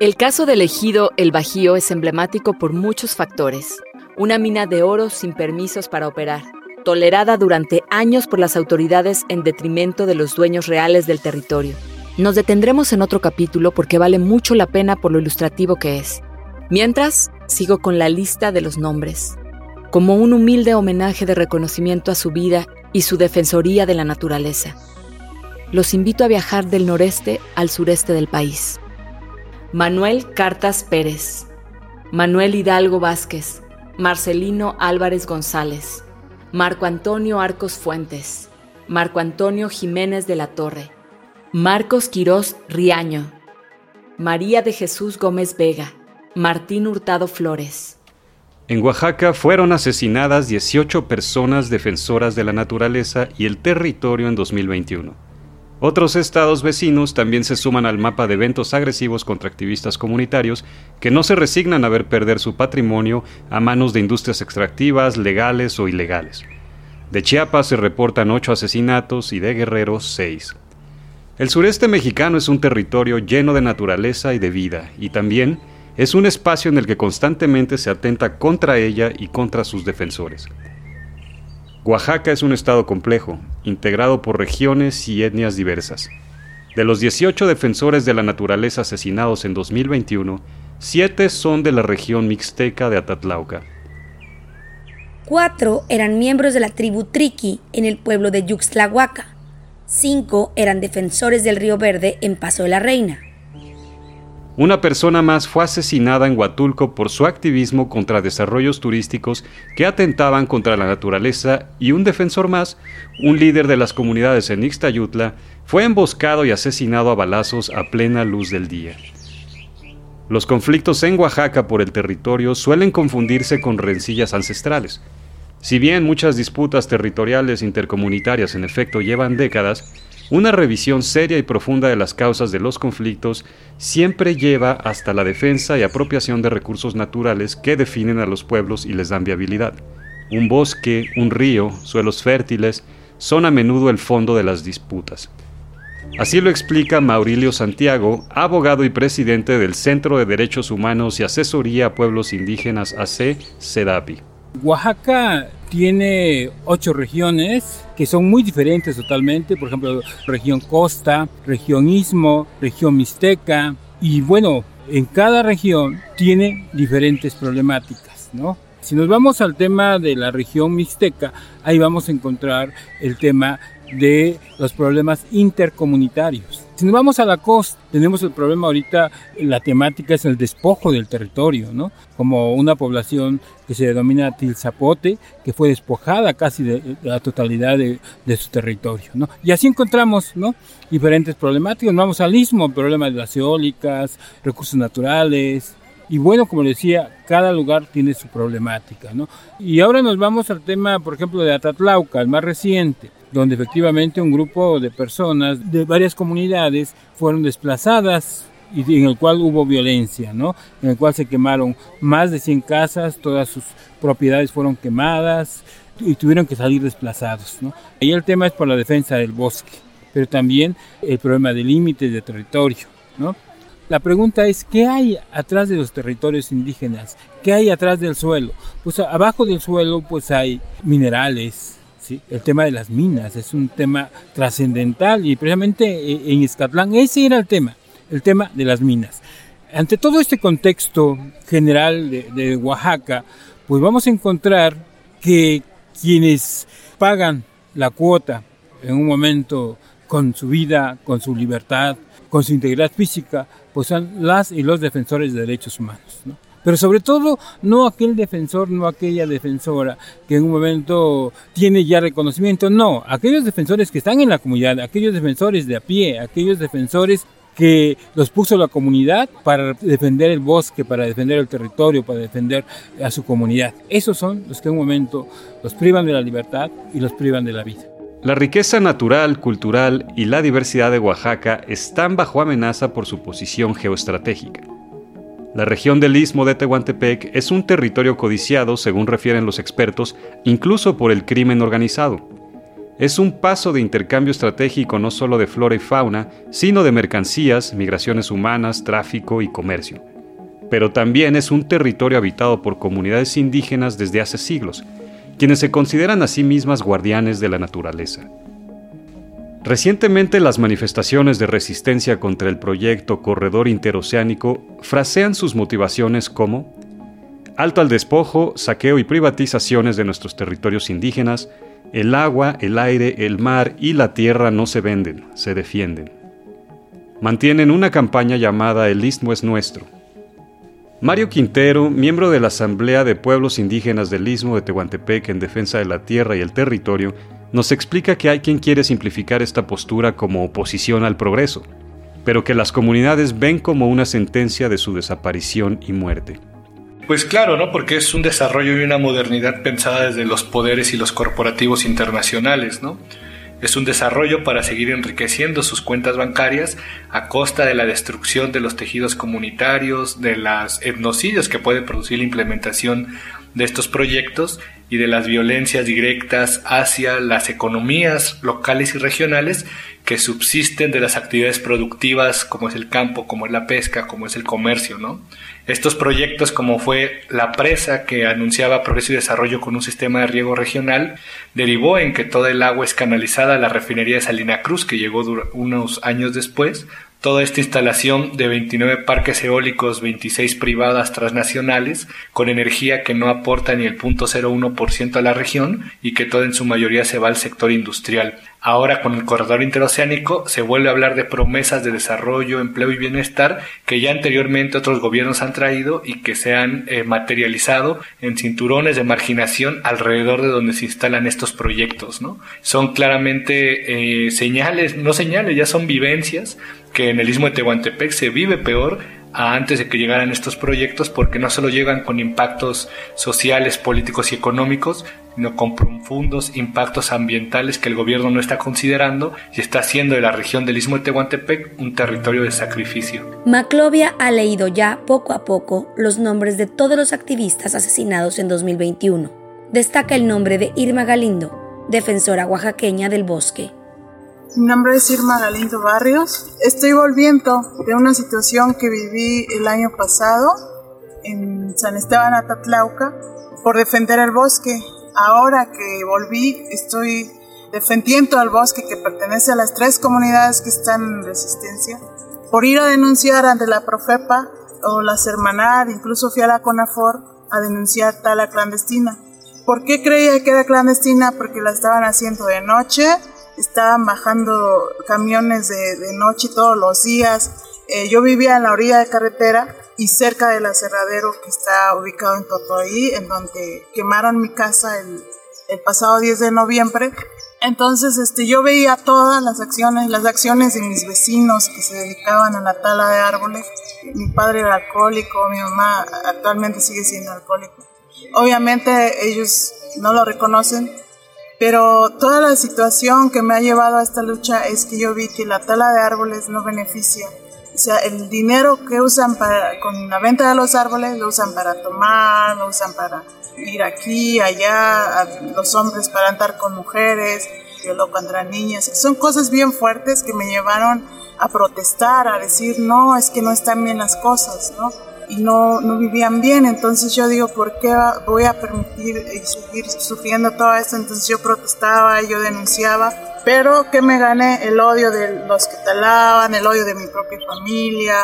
El caso del ejido El Bajío es emblemático por muchos factores. Una mina de oro sin permisos para operar, tolerada durante años por las autoridades en detrimento de los dueños reales del territorio. Nos detendremos en otro capítulo porque vale mucho la pena por lo ilustrativo que es. Mientras, sigo con la lista de los nombres, como un humilde homenaje de reconocimiento a su vida y su defensoría de la naturaleza. Los invito a viajar del noreste al sureste del país. Manuel Cartas Pérez, Manuel Hidalgo Vázquez, Marcelino Álvarez González, Marco Antonio Arcos Fuentes, Marco Antonio Jiménez de la Torre, Marcos Quirós Riaño, María de Jesús Gómez Vega, Martín Hurtado Flores. En Oaxaca fueron asesinadas 18 personas defensoras de la naturaleza y el territorio en 2021. Otros estados vecinos también se suman al mapa de eventos agresivos contra activistas comunitarios que no se resignan a ver perder su patrimonio a manos de industrias extractivas, legales o ilegales. De Chiapas se reportan 8 asesinatos y de Guerrero 6. El sureste mexicano es un territorio lleno de naturaleza y de vida, y también es un espacio en el que constantemente se atenta contra ella y contra sus defensores. Oaxaca es un estado complejo, integrado por regiones y etnias diversas. De los 18 defensores de la naturaleza asesinados en 2021, 7 son de la región mixteca de Atatlauca. Cuatro eran miembros de la tribu Triqui en el pueblo de Yuxtlahuaca. Cinco eran defensores del Río Verde en Paso de la Reina. Una persona más fue asesinada en Huatulco por su activismo contra desarrollos turísticos que atentaban contra la naturaleza y un defensor más, un líder de las comunidades en Ixtayutla, fue emboscado y asesinado a balazos a plena luz del día. Los conflictos en Oaxaca por el territorio suelen confundirse con rencillas ancestrales. Si bien muchas disputas territoriales intercomunitarias en efecto llevan décadas, una revisión seria y profunda de las causas de los conflictos siempre lleva hasta la defensa y apropiación de recursos naturales que definen a los pueblos y les dan viabilidad. Un bosque, un río, suelos fértiles, son a menudo el fondo de las disputas. Así lo explica Maurilio Santiago, abogado y presidente del Centro de Derechos Humanos y Asesoría a Pueblos Indígenas AC, CEDAPI. Oaxaca tiene ocho regiones que son muy diferentes totalmente, por ejemplo, región costa, región istmo, región mixteca, y bueno, en cada región tiene diferentes problemáticas, ¿no? Si nos vamos al tema de la región mixteca, ahí vamos a encontrar el tema de los problemas intercomunitarios. Si nos vamos a la costa, tenemos el problema ahorita, la temática es el despojo del territorio, ¿no? Como una población que se denomina Tilzapote, que fue despojada casi de, la totalidad de, su territorio, ¿no? Y así encontramos. Diferentes problemáticas. Vamos al istmo, problemas de las eólicas, recursos naturales, y bueno, como decía, cada lugar tiene su problemática, ¿no? Y ahora nos vamos al tema, por ejemplo, de Atatlauca, el más reciente donde efectivamente un grupo de personas de varias comunidades fueron desplazadas y en el cual hubo violencia, ¿no? En el cual se quemaron más de 100 casas, todas sus propiedades fueron quemadas y tuvieron que salir desplazados, ¿no? Ahí el tema es por la defensa del bosque, pero también el problema de límites de territorio, ¿no? La pregunta es, ¿qué hay atrás de los territorios indígenas? ¿Qué hay atrás del suelo? Pues abajo del suelo pues hay minerales, el tema de las minas es un tema trascendental y precisamente eh, en Escatlán ese era el tema, el tema de las minas. Ante todo este contexto general de, Oaxaca, pues vamos a encontrar que quienes pagan la cuota en un momento con su vida, con su libertad, con su integridad física, pues son las y los defensores de derechos humanos. ¿no? Pero sobre todo no aquel defensor, no aquella defensora que en un momento tiene ya reconocimiento, no, aquellos defensores que están en la comunidad, aquellos defensores de a pie, aquellos defensores que los puso la comunidad para defender el bosque, para defender el territorio, para defender a su comunidad. Esos son los que en un momento los privan de la libertad y los privan de la vida. La riqueza natural, cultural y la diversidad de Oaxaca están bajo amenaza por su posición geoestratégica. La región del istmo de Tehuantepec es un territorio codiciado, según refieren los expertos, incluso por el crimen organizado. Es un paso de intercambio estratégico no solo de flora y fauna, sino de mercancías, migraciones humanas, tráfico y comercio. Pero también es un territorio habitado por comunidades indígenas desde hace siglos, quienes se consideran a sí mismas guardianes de la naturaleza. Recientemente las manifestaciones de resistencia contra el proyecto Corredor Interoceánico frasean sus motivaciones como alto al despojo, saqueo y privatizaciones de nuestros territorios indígenas, el agua, el aire, el mar y la tierra no se venden, se defienden. Mantienen una campaña llamada El Istmo es Nuestro. Mario Quintero, miembro de la Asamblea de Pueblos Indígenas del Istmo de Tehuantepec en defensa de la tierra y el territorio, nos explica que hay quien quiere simplificar esta postura como oposición al progreso, pero que las comunidades ven como una sentencia de su desaparición y muerte. Pues claro, ¿no? Porque es un desarrollo y una modernidad pensada desde los poderes y los corporativos internacionales, ¿no? Es un desarrollo para seguir enriqueciendo sus cuentas bancarias a costa de la destrucción de los tejidos comunitarios, de las etnocidios que puede producir la implementación de estos proyectos y de las violencias directas hacia las economías locales y regionales que subsisten de las actividades productivas como es el campo, como es la pesca, como es el comercio, ¿no? Estos proyectos como fue la presa que anunciaba progreso y desarrollo con un sistema de riego regional, derivó en que toda el agua es canalizada a la refinería de Salina Cruz que llegó unos años después, Toda esta instalación de 29 parques eólicos, 26 privadas transnacionales, con energía que no aporta ni el 0.01% a la región y que toda en su mayoría se va al sector industrial. Ahora con el corredor interoceánico se vuelve a hablar de promesas de desarrollo, empleo y bienestar que ya anteriormente otros gobiernos han traído y que se han eh, materializado en cinturones de marginación alrededor de donde se instalan estos proyectos. ¿no? Son claramente eh, señales, no señales, ya son vivencias que en el istmo de Tehuantepec se vive peor antes de que llegaran estos proyectos porque no solo llegan con impactos sociales, políticos y económicos, sino con profundos impactos ambientales que el gobierno no está considerando y está haciendo de la región del Istmo de Tehuantepec un territorio de sacrificio. Maclovia ha leído ya poco a poco los nombres de todos los activistas asesinados en 2021. Destaca el nombre de Irma Galindo, defensora oaxaqueña del bosque. Mi nombre es Irma Galindo Barrios. Estoy volviendo de una situación que viví el año pasado en San Esteban Atatlauca por defender el bosque. Ahora que volví, estoy defendiendo al bosque que pertenece a las tres comunidades que están en resistencia. Por ir a denunciar ante la Profepa o la Sermanar, incluso fui a la CONAFOR a denunciar tala clandestina. ¿Por qué creía que era clandestina? Porque la estaban haciendo de noche estaban bajando camiones de, noche todos los días. Eh, yo vivía en la orilla de carretera y cerca del aserradero que está ubicado en Totoí, en donde quemaron mi casa el, el pasado 10 de noviembre. Entonces, este, yo veía todas las acciones, las acciones de mis vecinos que se dedicaban a la tala de árboles. Mi padre era alcohólico, mi mamá actualmente sigue siendo alcohólico. Obviamente ellos no lo reconocen, pero toda la situación que me ha llevado a esta lucha es que yo vi que la tala de árboles no beneficia. O sea, el dinero que usan para, con la venta de los árboles lo usan para tomar, lo usan para ir aquí, allá, los hombres para andar con mujeres, lo contra niñas. Son cosas bien fuertes que me llevaron a protestar, a decir, no, es que no están bien las cosas, ¿no? Y no, no vivían bien. Entonces yo digo, ¿por qué voy a permitir y seguir sufriendo todo esto? Entonces yo protestaba, yo denunciaba, pero que me gané el odio de los que talaban, el odio de mi propia familia.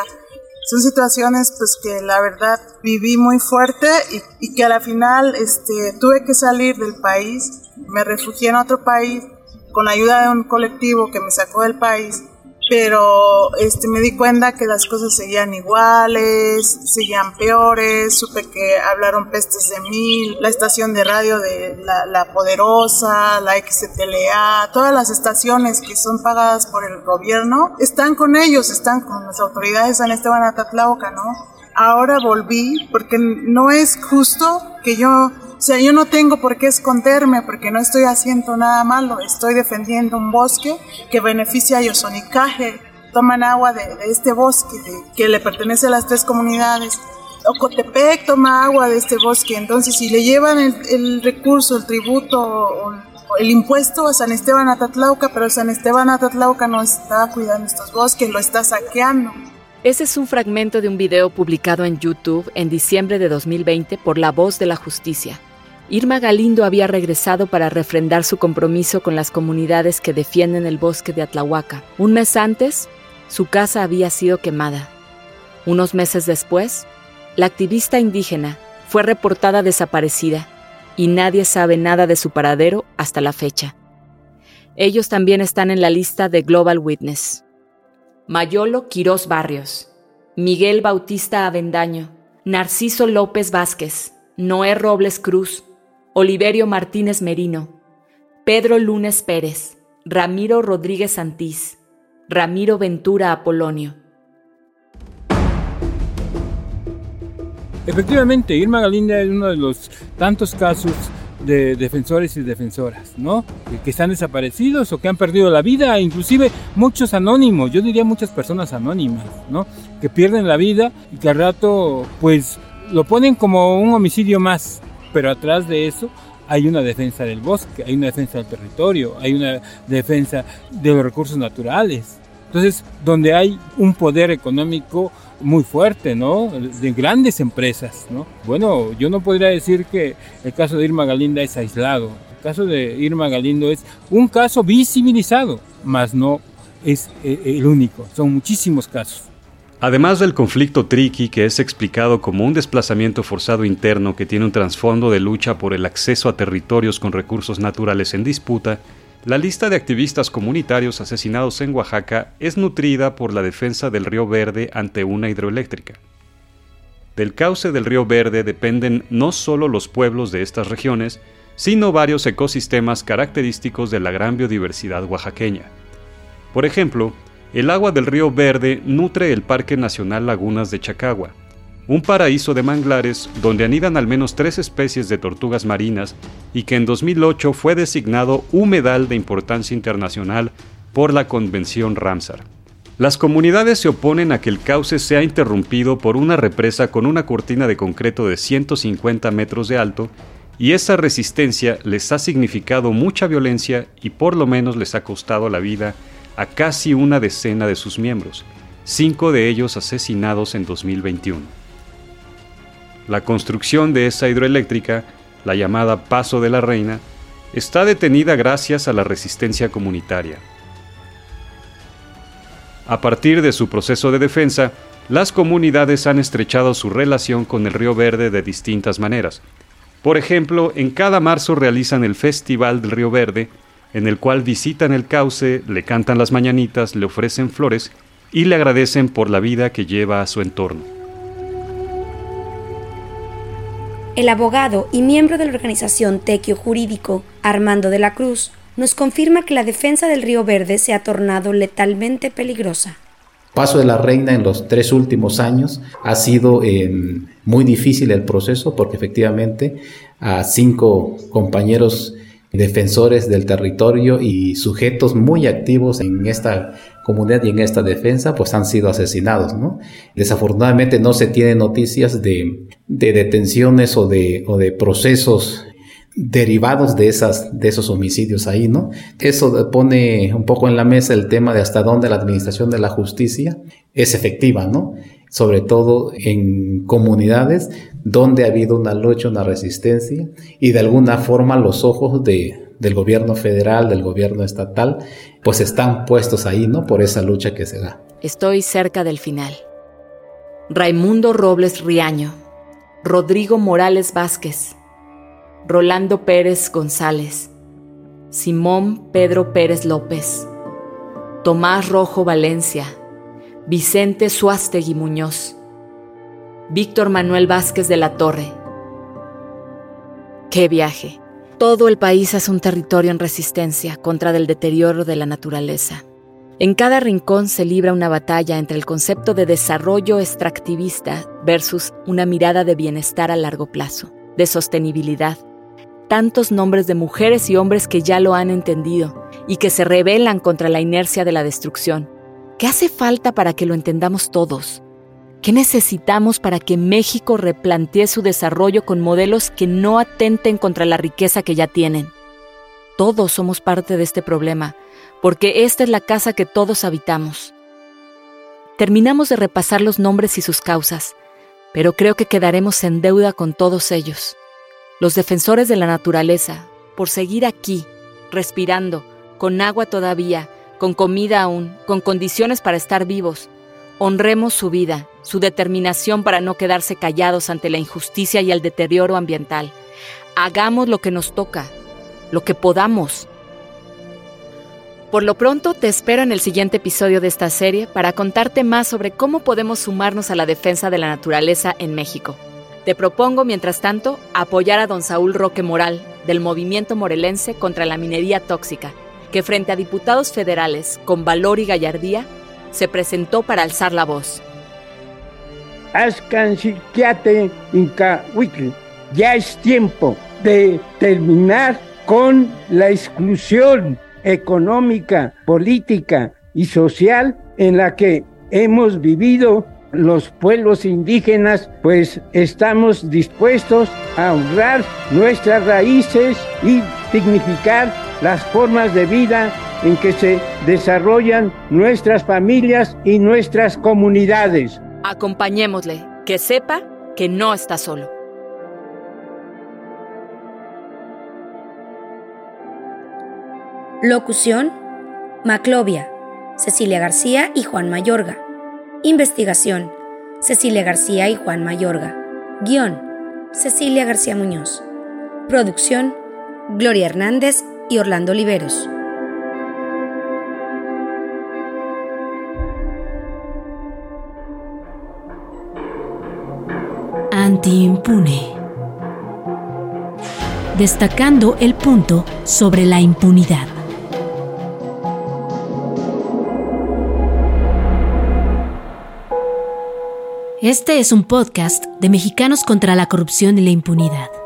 Son situaciones pues que la verdad viví muy fuerte y, y que a la final este, tuve que salir del país, me refugié en otro país con la ayuda de un colectivo que me sacó del país pero este, me di cuenta que las cosas seguían iguales, seguían peores, supe que hablaron pestes de mí, la estación de radio de La, Poderosa, la XTLA, todas las estaciones que son pagadas por el gobierno, están con ellos, están con las autoridades de San Esteban Atatlauca, ¿no? Ahora volví porque no es justo que yo o sea, yo no tengo por qué esconderme porque no estoy haciendo nada malo, estoy defendiendo un bosque que beneficia a Yosonicaje, toman agua de, este bosque que le pertenece a las tres comunidades. Ocotepec toma agua de este bosque, entonces si le llevan el, recurso, el tributo el impuesto a San Esteban Atatlauca, pero San Esteban Atatlauca no está cuidando estos bosques, lo está saqueando. Ese es un fragmento de un video publicado en YouTube en diciembre de 2020 por La Voz de la Justicia. Irma Galindo había regresado para refrendar su compromiso con las comunidades que defienden el bosque de Atlahuaca. Un mes antes, su casa había sido quemada. Unos meses después, la activista indígena fue reportada desaparecida y nadie sabe nada de su paradero hasta la fecha. Ellos también están en la lista de Global Witness. Mayolo Quirós Barrios, Miguel Bautista Avendaño, Narciso López Vázquez, Noé Robles Cruz, Oliverio Martínez Merino, Pedro Lunes Pérez, Ramiro Rodríguez Santís, Ramiro Ventura Apolonio. Efectivamente, Irma Galinda es uno de los tantos casos de defensores y defensoras, ¿no? Que están desaparecidos o que han perdido la vida, inclusive muchos anónimos, yo diría muchas personas anónimas, ¿no? Que pierden la vida y que al rato, pues, lo ponen como un homicidio más, pero atrás de eso hay una defensa del bosque, hay una defensa del territorio, hay una defensa de los recursos naturales. Entonces, donde hay un poder económico muy fuerte, ¿no? De grandes empresas, ¿no? Bueno, yo no podría decir que el caso de Irma Galinda es aislado. El caso de Irma Galindo es un caso visibilizado, mas no es eh, el único. Son muchísimos casos. Además del conflicto triqui, que es explicado como un desplazamiento forzado interno que tiene un trasfondo de lucha por el acceso a territorios con recursos naturales en disputa, la lista de activistas comunitarios asesinados en Oaxaca es nutrida por la defensa del río Verde ante una hidroeléctrica. Del cauce del río Verde dependen no solo los pueblos de estas regiones, sino varios ecosistemas característicos de la gran biodiversidad oaxaqueña. Por ejemplo, el agua del río Verde nutre el Parque Nacional Lagunas de Chacagua, un paraíso de manglares donde anidan al menos tres especies de tortugas marinas y que en 2008 fue designado humedal de importancia internacional por la Convención Ramsar. Las comunidades se oponen a que el cauce sea interrumpido por una represa con una cortina de concreto de 150 metros de alto y esa resistencia les ha significado mucha violencia y por lo menos les ha costado la vida a casi una decena de sus miembros, cinco de ellos asesinados en 2021. La construcción de esa hidroeléctrica, la llamada Paso de la Reina, está detenida gracias a la resistencia comunitaria. A partir de su proceso de defensa, las comunidades han estrechado su relación con el Río Verde de distintas maneras. Por ejemplo, en cada marzo realizan el Festival del Río Verde, en el cual visitan el cauce, le cantan las mañanitas, le ofrecen flores y le agradecen por la vida que lleva a su entorno. El abogado y miembro de la organización Tequio Jurídico, Armando de la Cruz, nos confirma que la defensa del Río Verde se ha tornado letalmente peligrosa. Paso de la Reina en los tres últimos años ha sido eh, muy difícil el proceso porque efectivamente a cinco compañeros defensores del territorio y sujetos muy activos en esta comunidad y en esta defensa, pues han sido asesinados, ¿no? Desafortunadamente no se tienen noticias de, detenciones o de, o de procesos derivados de, esas, de esos homicidios ahí, ¿no? Eso pone un poco en la mesa el tema de hasta dónde la administración de la justicia es efectiva, ¿no? Sobre todo en comunidades donde ha habido una lucha, una resistencia y de alguna forma los ojos de, del gobierno federal, del gobierno estatal, pues están puestos ahí, ¿no? Por esa lucha que se da. Estoy cerca del final. Raimundo Robles Riaño, Rodrigo Morales Vázquez, Rolando Pérez González, Simón Pedro Pérez López, Tomás Rojo Valencia, Vicente Suástegui Muñoz, Víctor Manuel Vázquez de la Torre. ¡Qué viaje! Todo el país es un territorio en resistencia contra el deterioro de la naturaleza. En cada rincón se libra una batalla entre el concepto de desarrollo extractivista versus una mirada de bienestar a largo plazo, de sostenibilidad. Tantos nombres de mujeres y hombres que ya lo han entendido y que se rebelan contra la inercia de la destrucción. ¿Qué hace falta para que lo entendamos todos? ¿Qué necesitamos para que México replantee su desarrollo con modelos que no atenten contra la riqueza que ya tienen? Todos somos parte de este problema, porque esta es la casa que todos habitamos. Terminamos de repasar los nombres y sus causas, pero creo que quedaremos en deuda con todos ellos. Los defensores de la naturaleza, por seguir aquí, respirando, con agua todavía, con comida aún, con condiciones para estar vivos, honremos su vida su determinación para no quedarse callados ante la injusticia y el deterioro ambiental. Hagamos lo que nos toca, lo que podamos. Por lo pronto, te espero en el siguiente episodio de esta serie para contarte más sobre cómo podemos sumarnos a la defensa de la naturaleza en México. Te propongo, mientras tanto, apoyar a don Saúl Roque Moral, del movimiento morelense contra la minería tóxica, que frente a diputados federales con valor y gallardía, se presentó para alzar la voz. Ya es tiempo de terminar con la exclusión económica, política y social en la que hemos vivido los pueblos indígenas, pues estamos dispuestos a honrar nuestras raíces y dignificar las formas de vida en que se desarrollan nuestras familias y nuestras comunidades. Acompañémosle, que sepa que no está solo. Locución: Maclovia, Cecilia García y Juan Mayorga. Investigación: Cecilia García y Juan Mayorga. Guión: Cecilia García Muñoz. Producción: Gloria Hernández y Orlando Oliveros. Antiimpune. Destacando el punto sobre la impunidad. Este es un podcast de Mexicanos contra la Corrupción y la Impunidad.